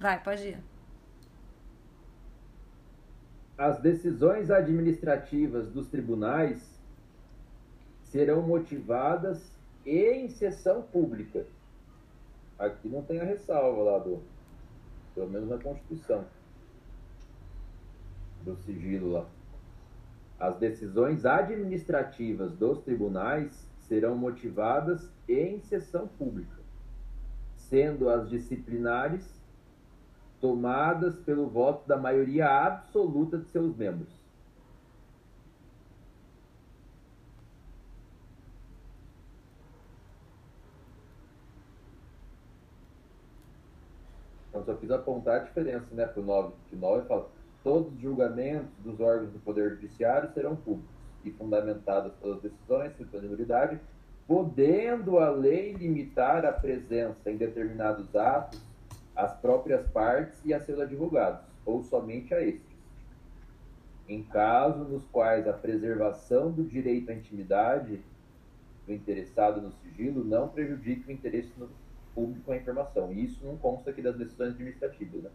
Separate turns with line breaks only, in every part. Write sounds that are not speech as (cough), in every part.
Vai, pode ir.
As decisões administrativas dos tribunais serão motivadas em sessão pública. Aqui não tem a ressalva lá do, pelo menos na Constituição, do sigilo lá. As decisões administrativas dos tribunais serão motivadas em sessão pública, sendo as disciplinares tomadas pelo voto da maioria absoluta de seus membros. Então só quis apontar a diferença, né, para o 9, que 9 fala todos os julgamentos dos órgãos do Poder Judiciário serão públicos e fundamentadas pelas decisões, sem nulidade, podendo a lei limitar a presença em determinados atos às próprias partes e a seus advogados, ou somente a estes. Em casos nos quais a preservação do direito à intimidade do interessado no sigilo não prejudique o interesse público à informação. E isso não consta aqui das decisões administrativas. Né?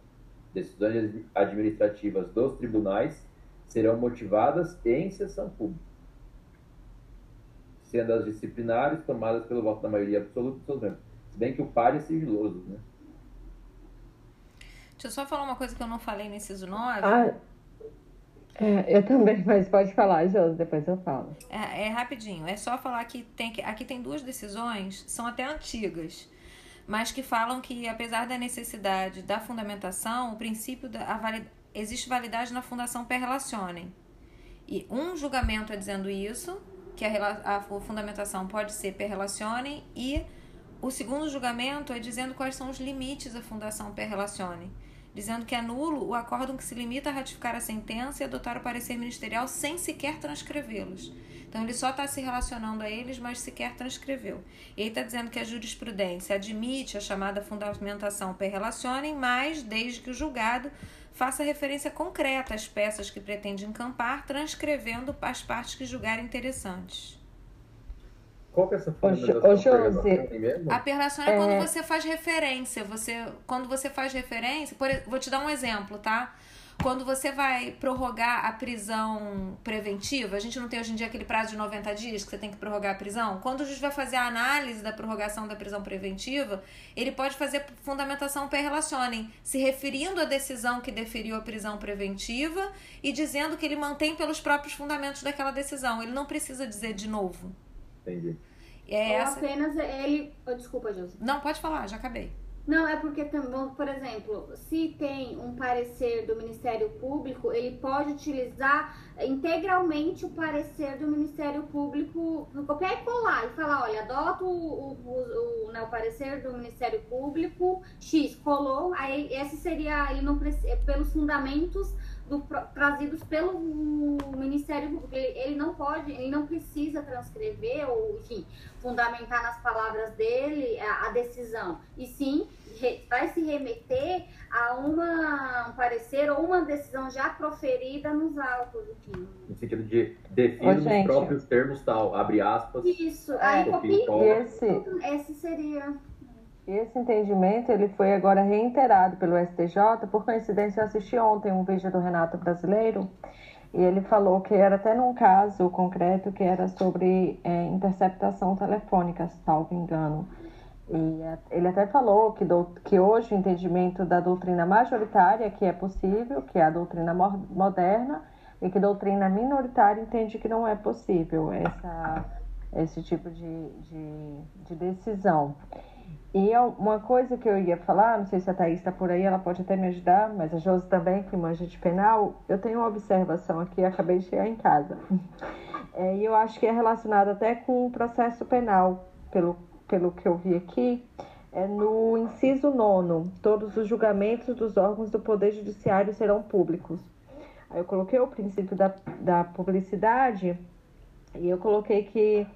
Decisões administrativas dos tribunais serão motivadas em sessão pública, sendo as disciplinares tomadas pelo voto da maioria absoluta dos seus membros. Se bem que o par é sigiloso, né?
Deixa eu só falar uma coisa que eu não falei nesse ISO 9.
Ah, é, eu também, mas pode falar, Josi, depois eu falo.
É, é, rapidinho, é só falar que tem que aqui tem duas decisões, são até antigas, mas que falam que apesar da necessidade da fundamentação, o princípio da valid, existe validade na fundação per relacionem. E um julgamento é dizendo isso, que a, a fundamentação pode ser per relacionem, e o segundo julgamento é dizendo quais são os limites da fundação per relacionem dizendo que é nulo o acórdão que se limita a ratificar a sentença e adotar o parecer ministerial sem sequer transcrevê-los. Então ele só está se relacionando a eles, mas sequer transcreveu. E aí está dizendo que a jurisprudência admite a chamada fundamentação per relacionem, mas desde que o julgado faça referência concreta às peças que pretende encampar, transcrevendo as partes que julgarem interessantes.
Qual que é essa fundamentação?
A perlação é, é quando você faz referência. Você, quando você faz referência, por, vou te dar um exemplo, tá? Quando você vai prorrogar a prisão preventiva, a gente não tem hoje em dia aquele prazo de 90 dias que você tem que prorrogar a prisão. Quando o juiz vai fazer a análise da prorrogação da prisão preventiva, ele pode fazer fundamentação per relacionem, se referindo à decisão que deferiu a prisão preventiva e dizendo que ele mantém pelos próprios fundamentos daquela decisão. Ele não precisa dizer de novo.
Entendi.
É Ou essa... apenas ele. Oh, desculpa, José.
Não, pode falar, já acabei.
Não, é porque, por exemplo, se tem um parecer do Ministério Público, ele pode utilizar integralmente o parecer do Ministério Público, copiar e colar e falar, olha, adota o, o, o, né, o parecer do Ministério Público, X, colou, aí esse seria, ele não precisa, pelos fundamentos do, trazidos pelo Ministério Público. Ele, ele, não pode, ele não precisa transcrever ou, enfim, fundamentar nas palavras dele a, a decisão. E sim, re, vai se remeter a uma, um parecer ou uma decisão já proferida nos autos. Enfim.
No sentido de definir nos próprios termos tal, abre aspas.
Isso, aí copia. Esse, esse seria
esse entendimento ele foi agora reiterado pelo STJ. Por coincidência, eu assisti ontem um vídeo do Renato Brasileiro e ele falou que era até num caso concreto que era sobre é, interceptação telefônica, salvo engano. E é, ele até falou que, do, que hoje o entendimento da doutrina majoritária que é possível, que é a doutrina moderna, e que doutrina minoritária entende que não é possível essa, esse tipo de, de, de decisão. E é uma coisa que eu ia falar, não sei se a Thaís está por aí, ela pode até me ajudar, mas a Josi também, que manja de penal, eu tenho uma observação aqui, acabei de chegar em casa. (laughs) É, e eu acho que é relacionado até com o processo penal, pelo, pelo que eu vi aqui. É no inciso nono, todos os julgamentos dos órgãos do Poder Judiciário serão públicos. Aí eu coloquei o princípio da, da publicidade e eu coloquei que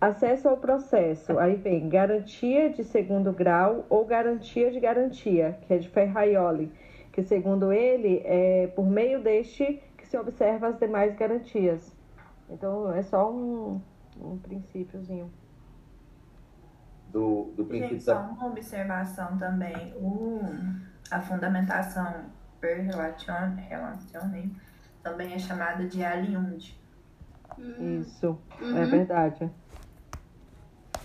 acesso ao processo, aí vem garantia de segundo grau ou garantia de garantia, que é de Ferraioli, que segundo ele é por meio deste que se observa as demais garantias. Então é só um, um princípiozinho.
Do, do princípio
Gente, só uma observação também. O, a fundamentação per relazione também é chamada de aliund.
Isso, é verdade.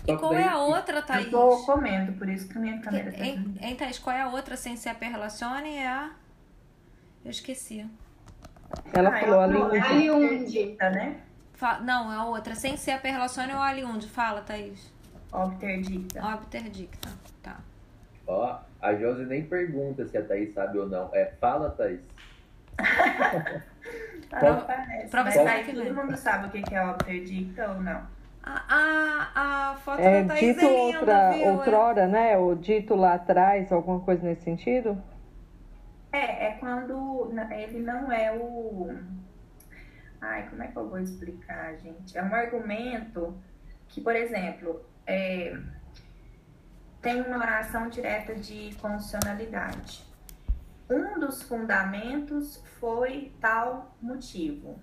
E qual é a outra, Thaís?
Eu tô comendo, por isso que minha câmera tá
Hein, hein, Thaís, qual é a outra sem ser a perrelacione? É a... Eu esqueci.
Ela
Ah,
falou
tô- é
Aliund.
Tá, né?
Fa- Não, é a outra. Sem ser a perrelacione ou a aliund. Fala, Thaís.
Obterdicta.
Obterdicta. Tá.
Ó, a Josi nem pergunta se a Thaís sabe ou não. É, fala, Thaís. (laughs)
Ah,
pra
Mas
você
aí
que
todo mundo sabe o que é obterdicta ou não.
A, a, a foto
É
da Thaís
dito
é linda,
outra,
viu?
outrora, né? Ou dito lá atrás, alguma coisa nesse sentido?
É, é quando ele não é o. Ai, como é que eu vou explicar, gente? É um argumento que, por exemplo, é, tem uma ação direta de constitucionalidade. Um dos fundamentos foi tal motivo,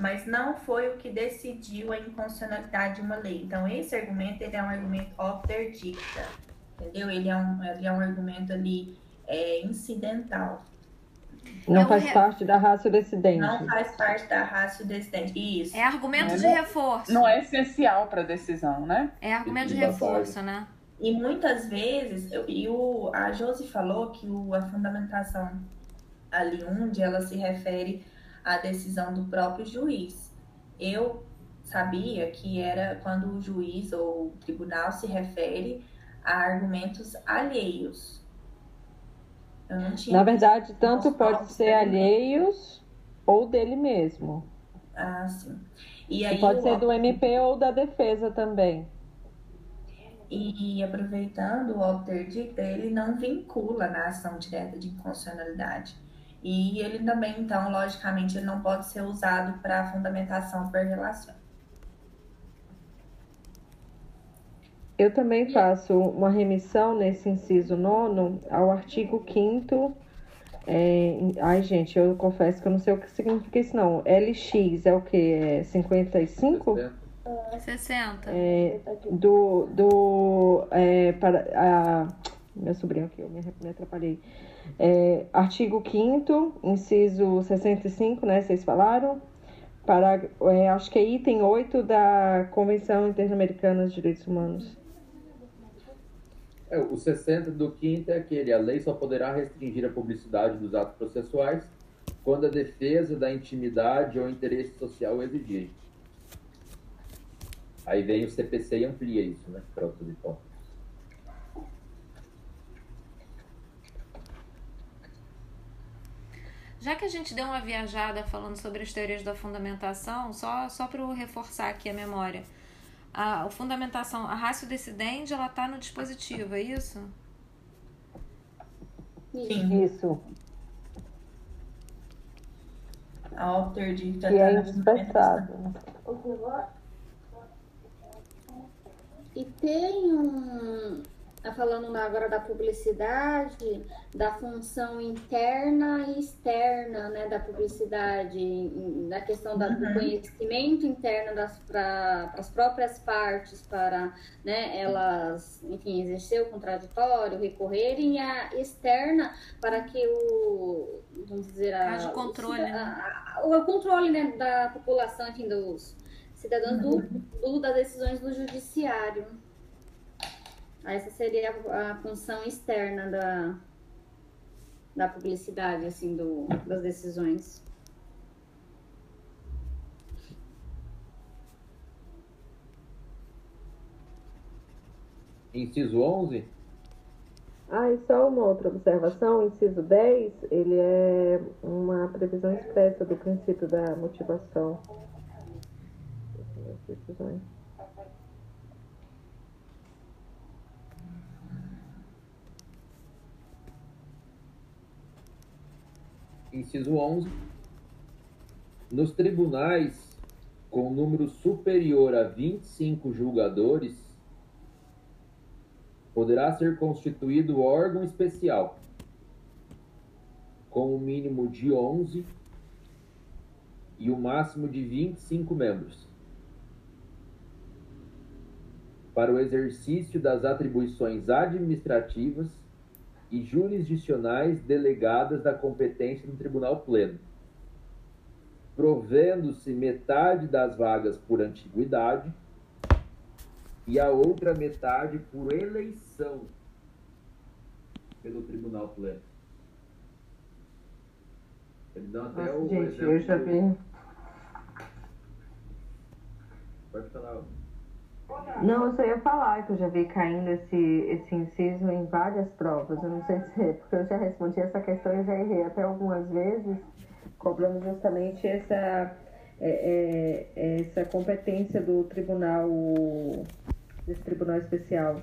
mas não foi o que decidiu a inconstitucionalidade de uma lei. Então, esse argumento ele é um argumento obterdicta, entendeu? Ele é um, ele é um argumento ali é, incidental.
Não
É
faz
re-
parte da raça decidente.
Não faz parte da raça decidente. Isso.
É argumento
É,
de
não-
reforço.
Não é essencial para decisão, né?
É argumento de reforço, né?
E muitas vezes, eu, e o, a Josi falou que o, a fundamentação ali onde ela se refere à decisão do próprio juiz. Eu sabia que era quando o juiz ou o tribunal se refere a argumentos alheios. Eu não tinha
Na verdade, tanto pode ser alheios ou dele mesmo.
Ah, sim. E aí
pode ser do MP ou da defesa também.
E aproveitando, o obterdicta, ele não vincula na ação direta de inconstitucionalidade. E ele também, então, logicamente, ele não pode ser usado para fundamentação por relação.
Eu também faço uma remissão nesse inciso nono ao artigo 5 é, ai, gente, eu confesso que eu não sei o que significa isso, não. LX é o que? É 55?
60.
É, do. do é, para, a, meu sobrinho aqui, eu me, me atrapalhei. É, artigo 5, inciso 65, né? Vocês falaram. Para, é, acho que é item 8 da Convenção Interamericana de Direitos Humanos.
É, o 60 do quinto é aquele, a lei só poderá restringir a publicidade dos atos processuais quando a defesa da intimidade ou interesse social exigir. Aí vem o CPC e amplia isso, né, para outros hipóteses.
Já que a gente deu uma viajada falando sobre as teorias da fundamentação, só, só para eu reforçar aqui a memória. A, a fundamentação, a rácio decidente, ela está no dispositivo, é isso?
Sim,
Isso.
a obterdicta
Que é
tá na
indispensável.
E tem um. tá Falando agora da publicidade, da função interna e externa né, da publicidade, da questão da- do
Uhum.
conhecimento interno para as próprias partes, para né, elas, enfim, exercer o contraditório, recorrerem, e a externa para que o, vamos dizer, a,
Haja controle,
o,
né?
a- a- o controle né, da população, enfim, dos cidadãos do, do- das decisões do judiciário. Essa seria a, a função externa da, da publicidade, assim, do, das decisões.
Inciso 11,
Ah, e só uma outra observação, inciso 10, ele é uma previsão expressa do princípio da motivação.
Inciso 11, nos tribunais com número superior a 25 julgadores, poderá ser constituído órgão especial, com o mínimo de 11 e o máximo de 25 membros, para o exercício das atribuições administrativas e jurisdicionais delegadas da competência do Tribunal Pleno, provendo-se metade das vagas por antiguidade e a outra metade por eleição pelo Tribunal Pleno. Eles dão até
Nossa,
o
gente,
exemplo
eu já vi.
Pode falar.
Não, eu só ia falar que eu já vi caindo esse, esse inciso em várias provas. Eu não sei se é porque eu já respondi essa questão e já errei até algumas vezes, cobrando justamente essa, é, é, essa competência do tribunal, desse tribunal especial.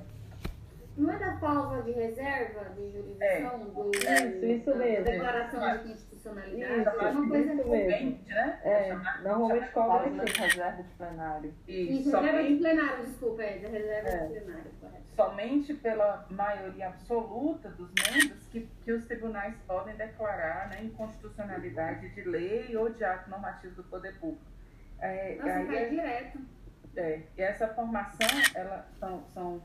Não é da cláusula de reserva de jurisdição do
Isso, isso
da
mesmo.
declaração de constitucionalidade?
Isso,
é uma coisa
isso mesmo.
Somente, né?
É, normalmente cobra
de
assim.
reserva de plenário.
Isso,
Isso,
reserva de
somente,
plenário, desculpa, é, da reserva
É.
de plenário, correto.
somente pela maioria absoluta dos membros que, que os tribunais podem declarar né, inconstitucionalidade de lei ou de ato normativo do poder público. É,
Nossa,
aí
cai direto.
É, e essa formação, ela, são, são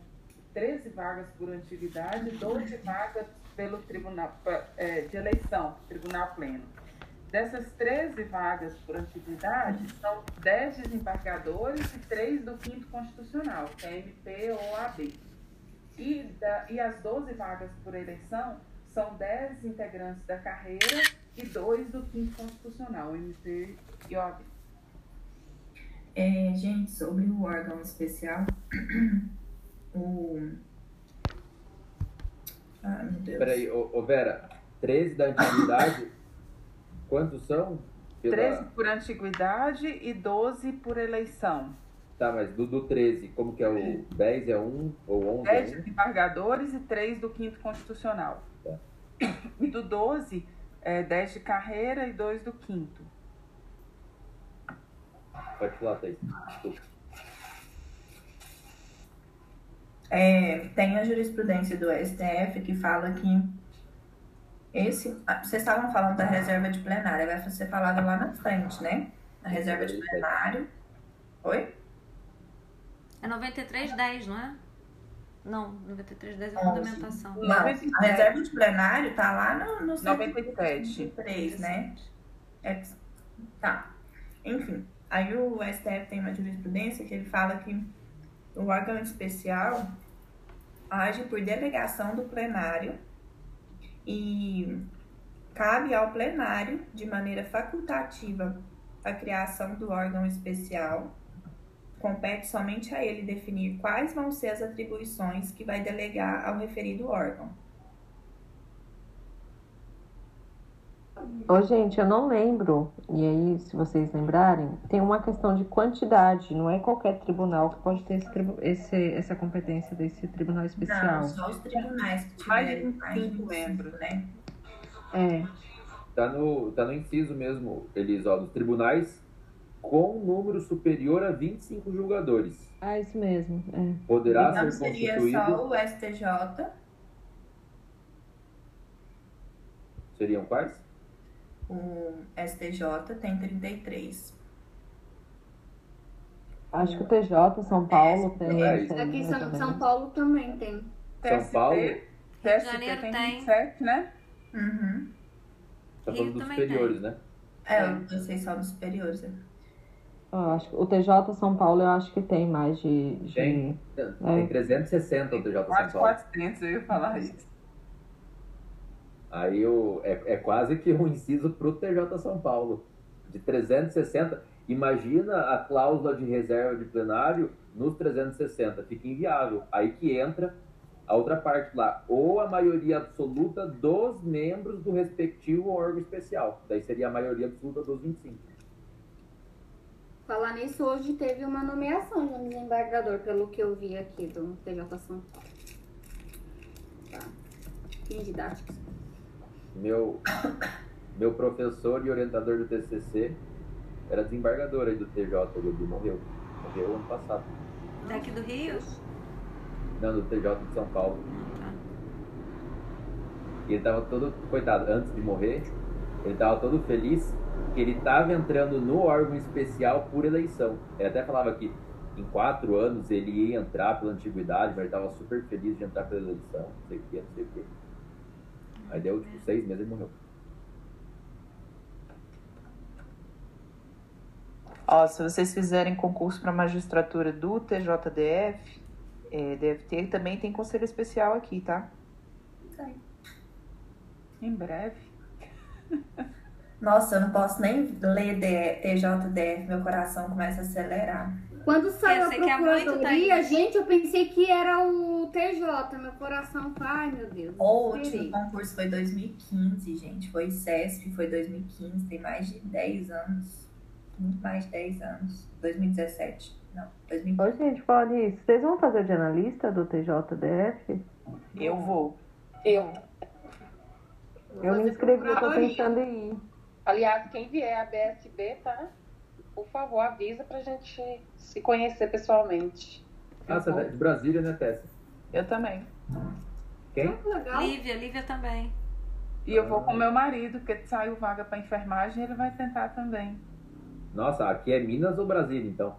13 vagas por antiguidade, 12 vagas pelo tribunal é, de eleição, tribunal pleno. Dessas 13 vagas por antiguidade, são 10 desembargadores e 3 do quinto constitucional, que é MP ou AB. E, da, e as 12 vagas por eleição são 10 integrantes da carreira e 2 do quinto constitucional, MP e OAB.
É, gente, sobre o órgão especial, o. Ah, meu Deus.
Peraí, ô, ô Vera, 13 da antiguidade, (laughs) quantos são? Pela-
13 por antiguidade e 12 por eleição.
Tá, mas do, do 13, como que é o 10 é 1 ou 11 é
10
1?
desembargadores e 3 do quinto constitucional.
Tá.
E do 12, é 10 de carreira e 2 do quinto.
Pode falar, Thaís. Desculpa.
É, tem a jurisprudência do STF que fala que esse. ah, Vocês estavam falando da reserva de plenário, vai ser falado lá na frente, né? A reserva de plenário. Oi?
É 9310, não é? Não, 9310 é fundamentação.
Não, a reserva de plenário tá lá no, no
97.
103, né? É, tá. Enfim, aí o STF tem uma jurisprudência que ele fala que o órgão especial age por delegação do plenário e cabe ao plenário, de maneira facultativa, a criação do órgão especial. Compete somente a ele definir quais vão ser as atribuições que vai delegar ao referido órgão.
Ô, gente, eu não lembro, e aí, se vocês lembrarem, tem uma questão de quantidade, não é qualquer tribunal que pode ter esse, esse- essa competência desse tribunal especial.
Não, só os tribunais que tiverem mais de
25 membros.
né?
É,
Tá no, tá no inciso mesmo, Elis, ó, dos tribunais com número superior a 25 julgadores.
ah, isso mesmo. É.
Poderá
Então
ser
seria
constituído.
só o STJ,
Seriam quais?
O STJ tem 33.
Acho que o TJ, São Paulo, tem.
é
tem
Aqui São. São Paulo também tem.
São Paulo?
TST
Janeiro
tem
tem.
27, né?
Uhum.
Tá
Rio
falando dos superiores, né?
É, eu sei só dos superiores. né?
Eu acho que o TJ São Paulo eu acho que tem mais de. de-
Tem. Tem 360 o TJ São
Quase
Paulo.
400, eu ia falar isso.
Aí o, é, é quase que um inciso pro TJ São Paulo. De 360. Imagina a cláusula de reserva de plenário nos 360. Fica inviável. Aí que entra a outra parte lá. Ou a maioria absoluta dos membros do respectivo órgão especial. Daí seria a maioria absoluta dos 25.
Falar nisso, hoje teve uma nomeação de um desembargador, pelo que eu vi aqui do TJ São Paulo. Tá. Fim didáticos.
Meu, meu professor e orientador do TCC era desembargador aí do TJ. Ele morreu. Morreu ano passado.
Daqui do Rio?
Não, do TJ de São Paulo.
Tá.
E ele tava todo, coitado, antes de morrer, ele tava todo feliz que ele tava entrando no órgão especial por eleição. Ele até falava que em quatro anos ele ia entrar pela antiguidade, mas ele tava super feliz de entrar pela eleição, não sei o que, não sei o que. Aí deu tipo seis meses e morreu.
Ó, se vocês fizerem concurso para magistratura do TJDF, é, DFT, também tem conselho especial aqui, tá?
Em breve.
Nossa, eu não posso nem ler TJDF, meu coração começa a acelerar.
Quando saiu
Eu
a
é
procuradoria,
Thaís.
gente, eu pensei que era o TJ. Meu coração, ai meu Deus.
O último concurso foi 2015, gente. Foi CESP, foi 2015, tem mais de 10 anos. Muito mais de 10 anos. 2017. Não, 2015.
Ô, gente, Paulice, vocês vão fazer de analista do TJDF?
Eu vou.
Eu.
Eu me inscrevi, eu tô pensando em ir.
Aliás, quem vier a BSB, tá? Por favor, avisa pra gente se conhecer pessoalmente.
Ah, você é de Brasília, né, Tessa?
Eu também.
Quem?
Ah, legal.
Lívia, Lívia também.
E eu vou com meu marido, porque saiu vaga para enfermagem, ele vai tentar também.
Nossa, aqui é Minas ou Brasília, então?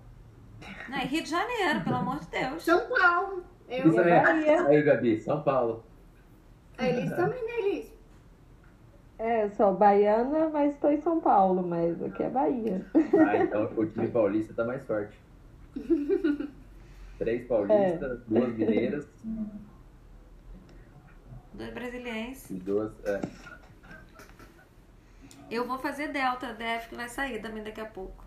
Não, é Rio de Janeiro, pelo amor de Deus.
São Paulo. Eu,
Isso é. Aí, Gabi, São Paulo.
a Elis também, né, Elis?
É, eu sou baiana, mas estou em São Paulo, mas aqui é Bahia.
Ah, então o time paulista tá mais forte. Três paulistas, duas mineiras
Dois brasilienses.
e duas. É.
Eu vou fazer Delta DF que vai sair também daqui a pouco.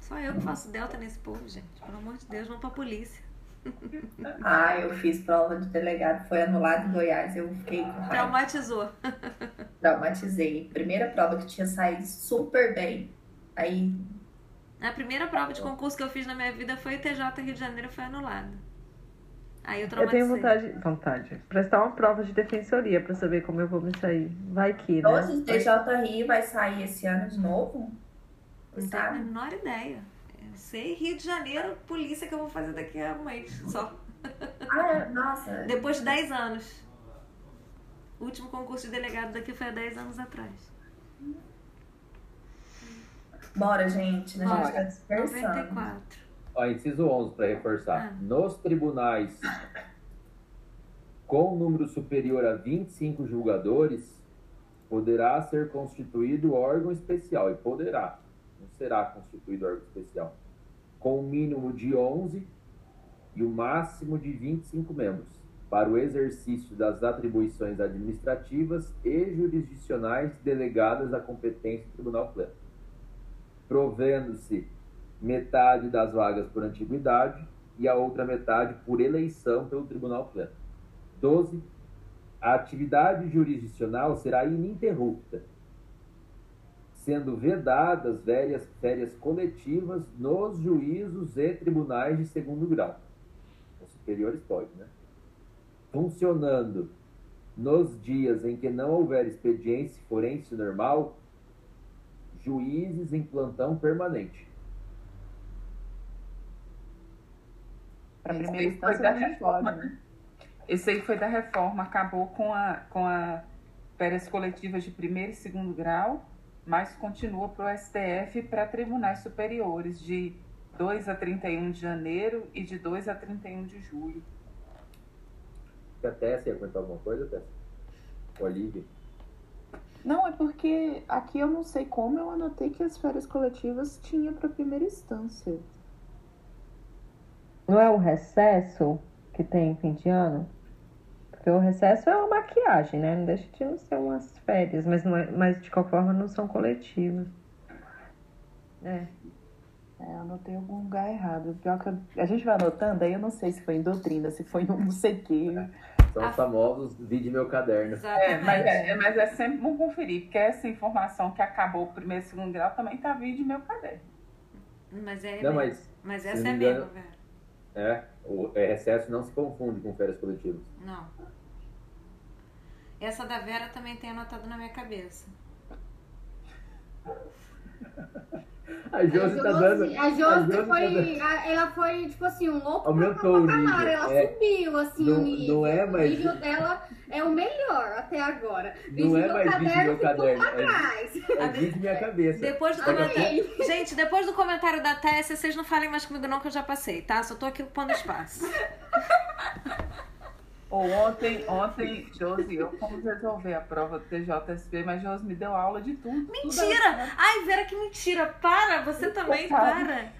Só eu que faço Delta nesse povo, gente. Pelo amor de Deus, vamos pra polícia. (laughs)
Ah, eu fiz prova de delegado, foi anulado em Goiás, eu fiquei com raiva.
Traumatizou. (laughs)
Traumatizei. Primeira prova que tinha saído super bem. Aí,
A primeira prova de concurso que eu fiz na minha vida foi o TJ Rio de Janeiro, foi anulada. Aí eu
Eu
traumatizei.
tenho vontade, vontade, prestar uma prova de defensoria pra saber como eu vou me sair. Vai que, né?
hoje o TJRI vai sair esse ano de novo.
Não tenho a menor ideia. Eu sei Rio de Janeiro, polícia que eu vou fazer daqui a um mês só.
Ah, é, nossa.
Depois de 10 anos. O último concurso de delegado daqui foi há 10 anos atrás.
Bora, gente, né? A gente
Bora.
tá dispersando.
94.
Ó, inciso 11, para reforçar.
Ah.
Nos tribunais com número superior a 25 julgadores, poderá ser constituído órgão especial. E poderá. Não será constituído órgão especial. Com o mínimo de 11 e o máximo de 25 membros, para o exercício das atribuições administrativas e jurisdicionais delegadas à competência do Tribunal Pleno. Provendo-se metade das vagas por antiguidade e a outra metade por eleição pelo Tribunal Pleno. 12. A atividade jurisdicional será ininterrupta, sendo vedadas férias, férias coletivas nos juízos e tribunais de segundo grau. Os superiores podem, né? Funcionando nos dias em que não houver expediência forense normal, juízes em plantão permanente.
Esse
primeira instância
da reforma,
pode, né?
Esse aí foi da reforma, acabou com a, com a férias coletivas de primeiro e segundo grau, mas continua para o STF para tribunais superiores, de 2 a 31 de janeiro e de 2 a 31 de julho.
A Tessa ia comentar alguma coisa, Tessa? Olivia?
Não, é porque aqui eu não sei como eu anotei que as férias coletivas tinha pra primeira instância.
Não é o recesso que tem fim de ano? Porque o recesso é uma maquiagem, né? Não deixa de não ser umas férias, mas, não é, mas de qualquer forma não são coletivas. É.
É, eu anotei algum lugar errado. Pior que eu- a gente vai anotando, aí eu não sei se foi em doutrina, se foi em um não sei o quê.
São os famosos vídeo meu caderno.
É, mas, é, mas é sempre bom conferir, porque essa informação que acabou o primeiro e segundo grau também está vindo de meu caderno.
Mas é
Não,
mesmo.
mas
Mas essa é mesmo, velho.
É, o é, recesso não se confunde com férias coletivas.
Não. Essa da Vera também tem anotado na minha cabeça.
A Josi tá dando.
A Josi
Josi tá
foi. a- ela foi, tipo assim, um louco
Aumentou o
patamar.
nível,
Ela
é.
subiu, assim,
Não-
o nível.
não é mais-
O nível dela é o melhor até agora.
Não é mais vídeo meu
ficou
caderno,
pra
é-
trás.
É vídeo minha cabeça.
Depois do comentário. (laughs) Gente, depois do comentário da Tessia, vocês não falem mais comigo, não, que eu já passei, tá? Só tô aqui ocupando espaço. (laughs)
Ou ontem, ontem, Josi, eu fomos resolver a prova do TJSP, mas Josi me deu aula de tudo.
Mentira! Ai, Vera, que mentira! Para! Você também, para!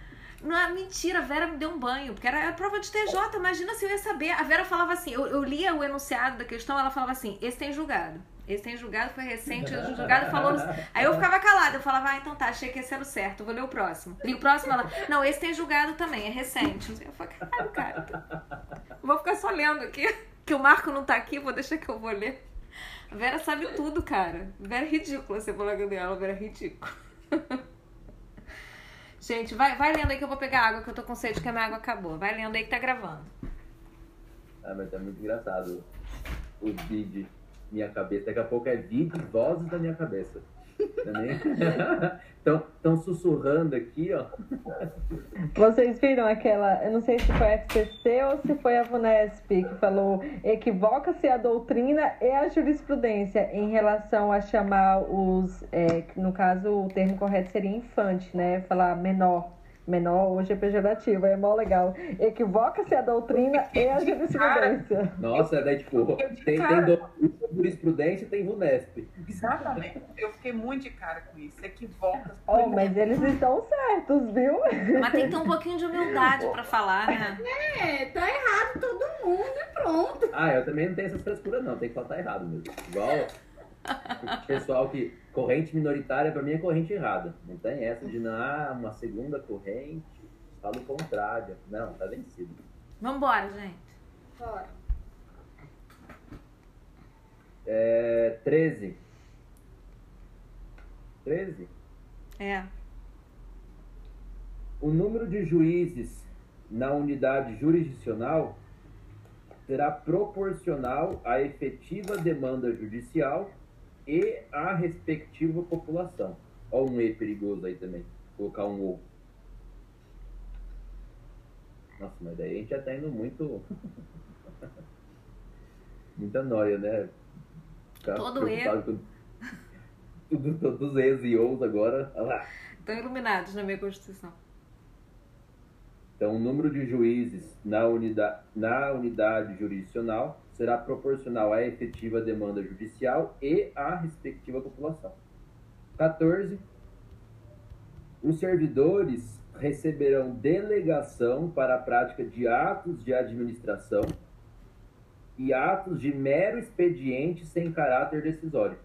Não é mentira, a Vera me deu um banho, porque era a prova de TJ, imagina se eu ia saber. A Vera falava assim, eu, eu lia o enunciado da questão, ela falava assim, esse tem julgado. Esse tem julgado, foi recente, o julgado falou. Aí eu ficava calada, eu falava, ah, então tá, achei que esse era o certo, vou ler o próximo. E o próximo ela, não, esse tem julgado também, é recente. Eu falei, caralho, cara. Vou ficar só lendo aqui, que o Marco não tá aqui, vou deixar que eu vou ler. A Vera sabe tudo, cara. Vera é ridícula, você falou dela, Vera é ridícula. (laughs) Gente, vai, vai lendo aí que eu vou pegar água, que eu tô com sede, que a minha água acabou. Vai lendo aí que tá gravando.
Ah, mas tá muito engraçado os vídeos minha cabeça. Daqui a pouco é vídeos, vozes da minha cabeça. Estão (laughs) sussurrando aqui, ó.
Vocês viram aquela, eu não sei se foi a FCC ou se foi a VUNESP, que falou equivoca-se a doutrina e a jurisprudência em relação a chamar os, é, no caso o termo correto seria infante, né? Falar menor menor hoje é pejorativo, é mó legal. Equivoca-se a doutrina e a jurisprudência.
Nossa, né? Tipo, tem, tem jurisprudência e tem VUNESP.
Exatamente. Eu fiquei muito de cara com isso. Equivoca.
Oh, mas eles estão certos, viu?
Mas tem que ter um pouquinho de humildade pra falar, né?
É, tá errado todo mundo e pronto.
Ah, eu também não tenho essas frescuras, não. Tem que falar tá errado mesmo. Igual o pessoal que corrente minoritária para mim é corrente errada. Não tem essa de ah, uma segunda corrente, fala o contrário. Não, tá vencido.
Vambora, gente.
Bora.
É, 13. 13?
É.
O número de juízes na unidade jurisdicional será proporcional à efetiva demanda judicial e a respectiva população. Olha um E perigoso aí também. Colocar um O. Nossa, mas daí a gente já tá indo muito. (laughs) Muita noia, né?
Ficar Todo E. Com...
Tudo, todos os E's e O's agora. Lá.
Estão iluminados na minha Constituição.
Então, o número de juízes na unidade, na unidade jurisdicional será proporcional à efetiva demanda judicial e à respectiva população. 14. Os servidores receberão delegação para a prática de atos de administração e atos de mero expediente sem caráter decisório.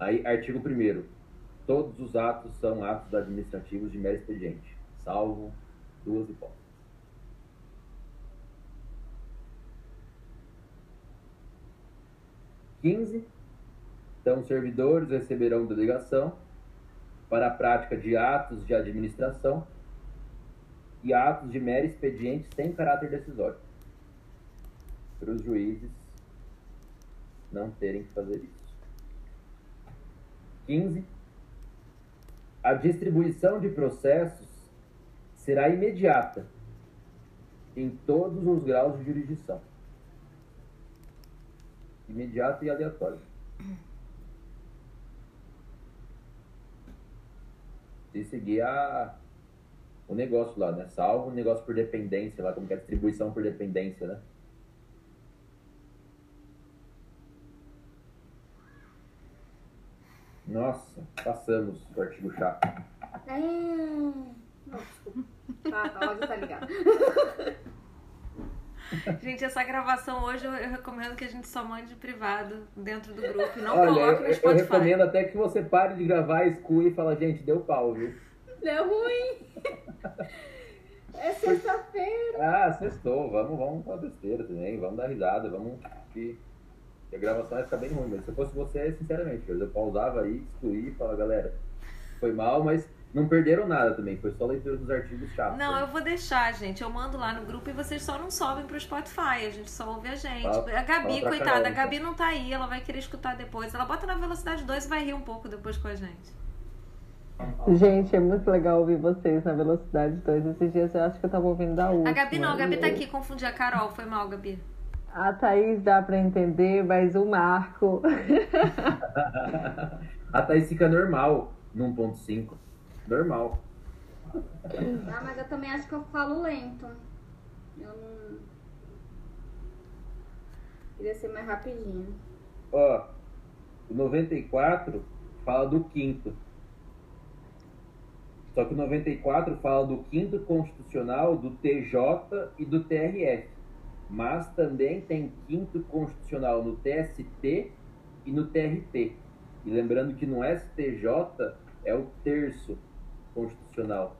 Aí, artigo 1 Todos os atos são atos administrativos de mero expediente, salvo duas hipóteses. 15. Então, servidores receberão delegação para a prática de atos de administração e atos de mero expediente sem caráter decisório. Para os juízes não terem que fazer isso. 15. A distribuição de processos será imediata em todos os graus de jurisdição imediato e aleatório. E seguir a, o negócio lá, né? Salvo o negócio por dependência lá, como que é a distribuição por dependência, né? Nossa, passamos o artigo chato.
É... Não, desculpa. Tá, tá, tá ligado. (laughs) (laughs)
Gente, essa gravação hoje eu, recomendo que a gente só mande privado dentro do grupo. Não Olha, coloque no Spotify.
Eu recomendo até que você pare de gravar, exclui e fala, gente, deu pau, viu?
Deu ruim. É sexta-feira.
Ah, sextou. Vamos, vamos falar besteira também. Vamos dar risada. Vamos. Que, que a gravação vai ficar bem ruim. Mas se eu fosse você, sinceramente, eu pausava aí, excluía e falava, galera, foi mal, mas não perderam nada também, foi só leitura dos artigos chatos.
Não, né? eu vou deixar, gente. Eu mando lá no grupo e vocês só não sobem pro Spotify. A gente só ouve a gente. Fala, a Gabi, coitada, Carol, a Gabi não tá aí, ela vai querer escutar depois. Ela bota na velocidade 2 e vai rir um pouco depois com a gente.
Gente, é muito legal ouvir vocês na velocidade 2. Esses dias eu acho que eu tava ouvindo da última.
A Gabi não, a Gabi tá aqui, confundi a Carol. Foi mal, Gabi.
A Thaís dá pra entender, mas o Marco. (laughs)
a Thaís fica normal no 1.5. Normal.
Ah, mas eu também acho que eu falo lento. Eu não. Queria ser mais rapidinho.
Ó, o 94 fala do quinto. Só que o 94 fala do quinto constitucional, do TJ e do TRF. Mas também tem quinto constitucional no TST e no TRT. E lembrando que no STJ é o terço constitucional.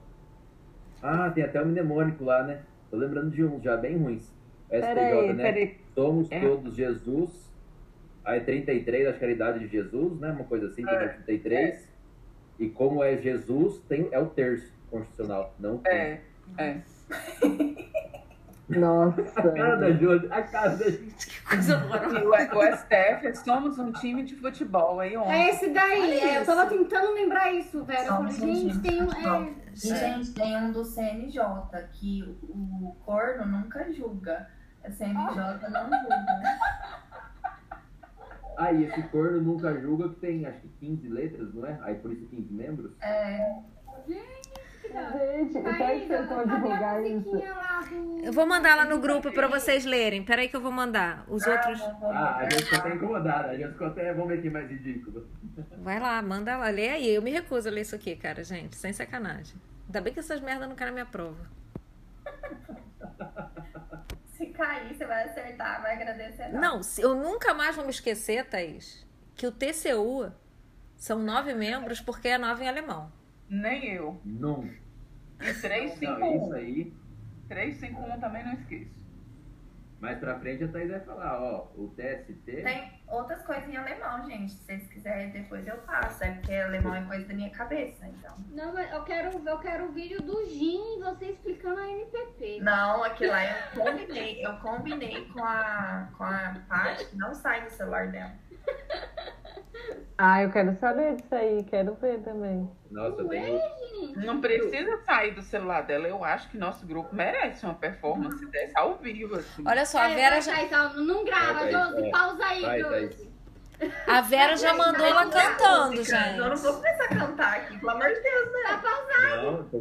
Ah, tem até o mnemônico lá, né? Tô lembrando de uns já bem ruins. STJ,
Peraí,
né?
peraí.
Somos
É.
todos Jesus. Aí 33, acho que é a idade de Jesus, né? Uma coisa assim, tem
É.
33. E como é Jesus, tem, é o terço constitucional, não o
É, é.
Nossa.
A cara da Júlia, a cara da gente.
Coisa (laughs)
E o, o STF, somos um time de futebol aí
É
ontem.
esse daí. É, eu tava tentando lembrar isso, velho. Eu falei,
Somos um
gente,
time
tem um. É,
E, gente, tem um do CNJ, que o corno nunca julga. A CNJ não julga. (laughs)
Ah, e esse corno nunca julga que tem acho que 15 letras, não é? Aí por isso 15 membros.
É,
Gente, é que divulgar isso?
do.
Eu vou mandar lá no grupo pra vocês lerem. Peraí que eu vou mandar. Os outros.
Ah, a gente ficou até incomodada, a gente ficou até, vamos ver quem mais ridículo. (laughs)
Vai lá, manda lá. Lê aí. Eu me recuso a ler isso aqui, cara, gente. Sem sacanagem. Ainda bem que essas merdas não caem na minha prova. (laughs)
se cair, você vai acertar, vai agradecer.
Não, se- eu nunca mais vou me esquecer, Thaís, que o TCU são nove membros porque é nove em alemão.
Nem eu.
Não.
E
Não, isso
351.
aí.
351 também não esqueço.
Mais pra frente a Thaís vai falar, ó, o TST.
Tem outras coisas em alemão, gente. Se vocês quiserem, depois eu passo. É porque alemão é coisa da minha cabeça, então.
Não, mas eu quero, eu quero o vídeo do Gin e você explicando a NPP.
Não, aquilo lá eu combinei. Eu combinei com a, com a Paty que não sai do celular dela. (laughs)
Ah, eu quero saber disso aí, quero ver também.
Nossa,
Ué,
tem.
gente.
Não precisa sair do celular dela. Eu acho que nosso grupo merece uma performance dessa ao vivo. Assim.
Olha só, a
É,
Vera
vai,
já,
não grava,
Vai,
Josi.
é.
Pausa aí,
Vai,
Josi.
a Vera já mandou ela cantando,
Eu não vou
gente.
começar a cantar aqui, pelo amor de Deus, né?
Não, tô